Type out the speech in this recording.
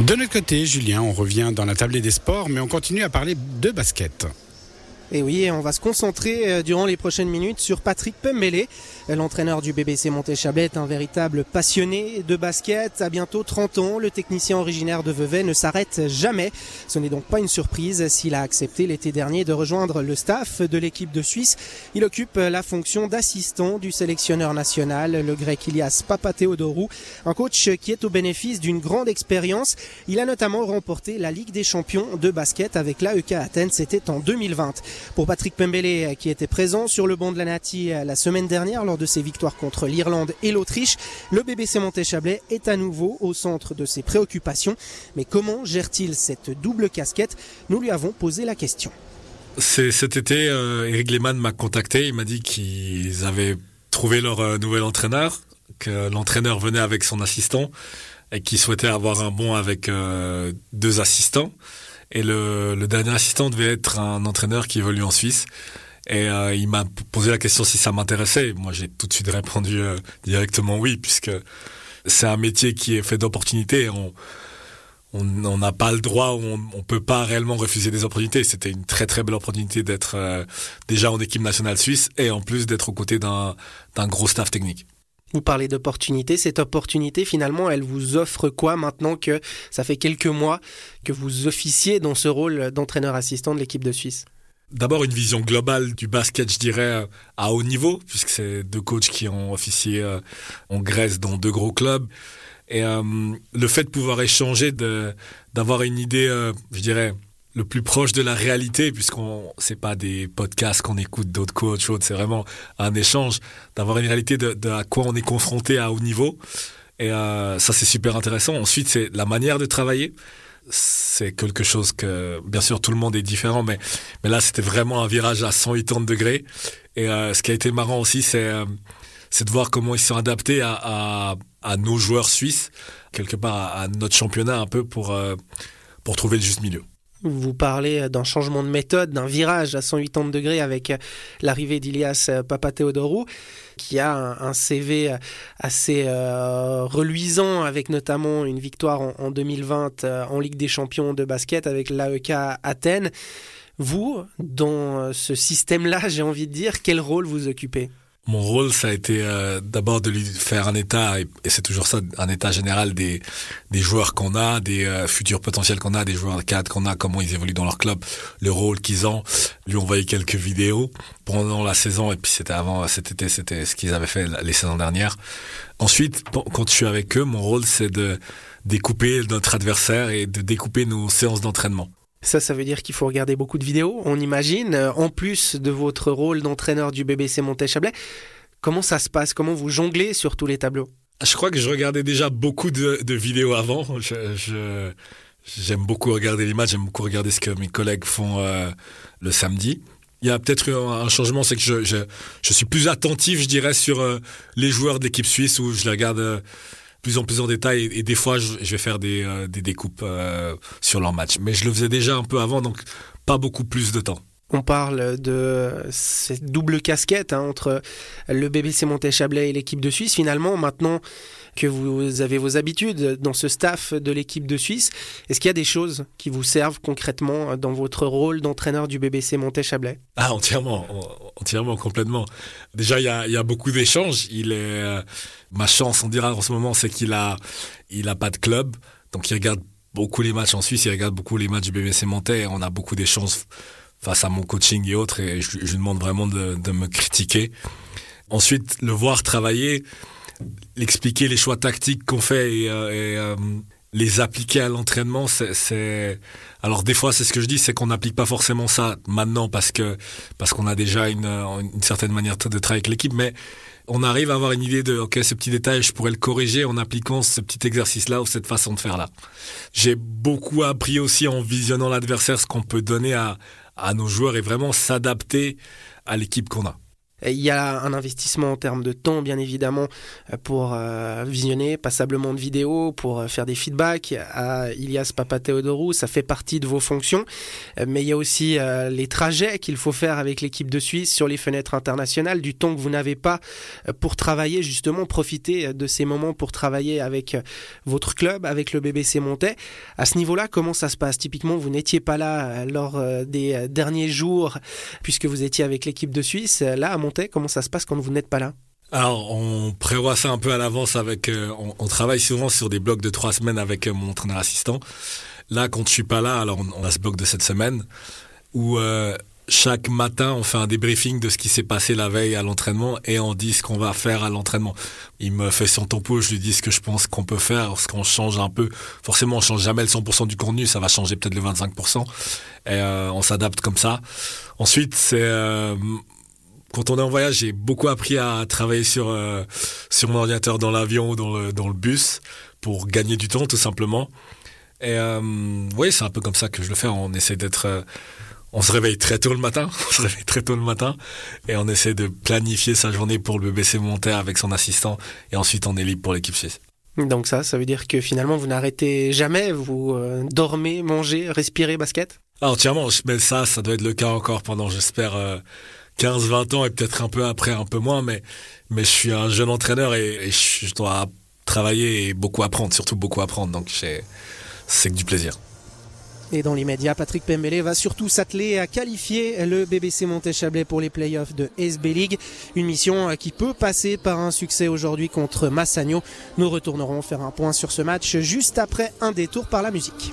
De notre côté, Julien, on revient dans la tablée des sports, mais on continue à parler de basket. Et oui, on va se concentrer euh, durant les prochaines minutes sur Patrick Pembele. L'entraîneur du BBC Montéchablais un véritable passionné de basket. À bientôt 30 ans, le technicien originaire de Vevey ne s'arrête jamais. Ce n'est donc pas une surprise s'il a accepté l'été dernier de rejoindre le staff de l'équipe de Suisse. Il occupe la fonction d'assistant du sélectionneur national, le grec Ilias Papatheodorou, un coach qui est au bénéfice d'une grande expérience. Il a notamment remporté la Ligue des champions de basket avec l'AEK Athènes, c'était en 2020. Pour Patrick Pembele, qui était présent sur le banc de la Nati la semaine dernière lors de ses victoires contre l'Irlande et l'Autriche, le BBC Montéchablais est à nouveau au centre de ses préoccupations. Mais comment gère-t-il cette double casquette? Nous lui avons posé la question. Cet été, euh, Eric Lehmann m'a contacté. Il m'a dit qu'ils avaient trouvé leur euh, nouvel entraîneur, que l'entraîneur venait avec son assistant et qu'il souhaitait avoir un bon avec euh, deux assistants. Et le, le, dernier assistant devait être un entraîneur qui évolue en Suisse. Et euh, il m'a posé la question si ça m'intéressait. Moi, j'ai tout de suite répondu euh, directement oui, puisque c'est un métier qui est fait d'opportunités. On on n'a pas le droit, on, on peut pas réellement refuser des opportunités. C'était une très très belle opportunité d'être euh, déjà en équipe nationale suisse et en plus d'être aux côtés d'un gros staff technique. Vous parlez d'opportunité. Cette opportunité, finalement, elle vous offre quoi maintenant que ça fait quelques mois que vous officiez dans ce rôle d'entraîneur assistant de l'équipe de Suisse? D'abord une vision globale du basket, je dirais, à haut niveau, puisque c'est deux coachs qui ont officié euh, en Grèce dans deux gros clubs. Et euh, le fait de pouvoir échanger, d'avoir une idée, euh, je dirais, le plus proche de la réalité, puisqu'on c'est pas des podcasts qu'on écoute d'autres coachs, c'est vraiment un échange, d'avoir une réalité de, de, à quoi on est confronté à haut niveau. Et euh, ça, c'est super intéressant. Ensuite, c'est la manière de travailler. C'est quelque chose que, bien sûr, tout le monde est différent, mais, mais là, c'était vraiment un virage à 180 degrés. Et euh, ce qui a été marrant aussi, c'est euh, c'est de voir comment ils sont adaptés à, à, à nos joueurs suisses, quelque part à, à, notre championnat un peu pour, euh, pour trouver le juste milieu. Vous parlez d'un changement de méthode, d'un virage à 180 degrés avec l'arrivée d'Ilias Papatheodorou, qui a un, CV assez euh, reluisant, avec notamment une victoire en, en 2020 euh, en Ligue des champions de basket avec l'AEK Athènes. Vous, dans ce système-là, j'ai envie de dire, quel rôle vous occupez? Mon rôle, ça a été euh, d'abord de lui faire un état, et, c'est toujours ça, un état général des, des joueurs qu'on a, des euh, futurs potentiels qu'on a, des joueurs cadres qu'on a, comment ils évoluent dans leur club, le rôle qu'ils ont. Lui envoyer quelques vidéos pendant la saison, et puis c'était avant cet été, c'était ce qu'ils avaient fait les saisons dernières. Ensuite, quand je suis avec eux, mon rôle, c'est de découper notre adversaire et de découper nos séances d'entraînement. Ça, ça veut dire qu'il faut regarder beaucoup de vidéos, on imagine, euh, en plus de votre rôle d'entraîneur du BBC Monté-Chablais. Comment ça se passe? Comment vous jonglez sur tous les tableaux? Je crois que je regardais déjà beaucoup de, vidéos avant. Je, j'aime beaucoup regarder les matchs, j'aime beaucoup regarder ce que mes collègues font euh, le samedi. Il y a peut-être un, un changement, c'est que je, je, suis plus attentif, je dirais, sur euh, les joueurs d'équipe suisse où je les regarde plus en plus en détail et, des fois je, je, vais faire des, euh, des découpes euh, sur leur match. Mais je le faisais déjà un peu avant, donc pas beaucoup plus de temps. On parle de cette double casquette hein, entre le BBC Monté-Chablais et l'équipe de Suisse. Finalement, maintenant que vous avez vos habitudes dans ce staff de l'équipe de Suisse, est-ce qu'il y a des choses qui vous servent concrètement dans votre rôle d'entraîneur du BBC Monté-Chablais Ah, entièrement, entièrement, complètement. Déjà, il y a, beaucoup d'échanges. Euh, ma chance, on dira en ce moment, c'est qu'il a, il a pas de club, donc il regarde beaucoup les matchs en Suisse, il regarde beaucoup les matchs du BBC Monté. On a beaucoup d'échanges face à mon coaching et autres, et je, lui demande vraiment de, de, me critiquer. Ensuite, le voir travailler, l'expliquer les choix tactiques qu'on fait et, euh, et euh, les appliquer à l'entraînement, c'est alors des fois c'est ce que je dis, c'est qu'on n'applique pas forcément ça maintenant parce que parce qu'on a déjà une, une certaine manière de travailler avec l'équipe, mais on arrive à avoir une idée de ok ce petit détail je pourrais le corriger en appliquant ce petit exercice là ou cette façon de faire là. J'ai beaucoup appris aussi en visionnant l'adversaire ce qu'on peut donner à, à nos joueurs et vraiment s'adapter à l'équipe qu'on a. Il y a un investissement en termes de temps, bien évidemment, pour visionner passablement de vidéos, pour faire des feedbacks à Ilias Papatheodorou. Ça fait partie de vos fonctions. Mais il y a aussi les trajets qu'il faut faire avec l'équipe de Suisse sur les fenêtres internationales, du temps que vous n'avez pas pour travailler, justement, profiter de ces moments pour travailler avec votre club, avec le BBC Montais. À ce niveau-là, comment ça se passe? Typiquement, vous n'étiez pas là lors des derniers jours, puisque vous étiez avec l'équipe de Suisse. Là, Comment ça se passe quand vous n'êtes pas là? Alors, on prévoit ça un peu à l'avance avec. Euh, on, travaille souvent sur des blocs de trois semaines avec euh, mon entraîneur assistant. Là, quand je suis pas là, alors on, a ce bloc de cette semaine où euh, chaque matin on fait un débriefing de ce qui s'est passé la veille à l'entraînement et on dit ce qu'on va faire à l'entraînement. Il me fait son topo, je lui dis ce que je pense qu'on peut faire, ce qu'on change un peu. Forcément, on change jamais le 100% du contenu, ça va changer peut-être le 25% et on s'adapte comme ça. Ensuite, c'est quand on est en voyage, j'ai beaucoup appris à travailler sur euh, sur mon ordinateur dans l'avion ou dans le dans le bus pour gagner du temps tout simplement. Et euh, oui, c'est un peu comme ça que je le fais. On essaie d'être, euh, on se réveille très tôt le matin, on se réveille très tôt le matin, et on essaie de planifier sa journée pour le BBC monter avec son assistant, et ensuite on est libre pour l'équipe suisse. Donc ça, ça veut dire que finalement vous n'arrêtez jamais, vous dormez, mangez, respirez basket? Ah, entièrement, mais ça, ça doit être le cas encore pendant, j'espère 15-20 ans et peut-être un peu après, un peu moins, mais, mais je suis un jeune entraîneur et, je dois travailler et beaucoup apprendre, surtout beaucoup apprendre. Donc c'est que du plaisir. Et dans l'immédiat, Patrick Pembele va surtout s'atteler à qualifier le BBC Montéchablais pour les playoffs de SB League. Une mission qui peut passer par un succès aujourd'hui contre Massagno. Nous retournerons faire un point sur ce match juste après un détour par la musique.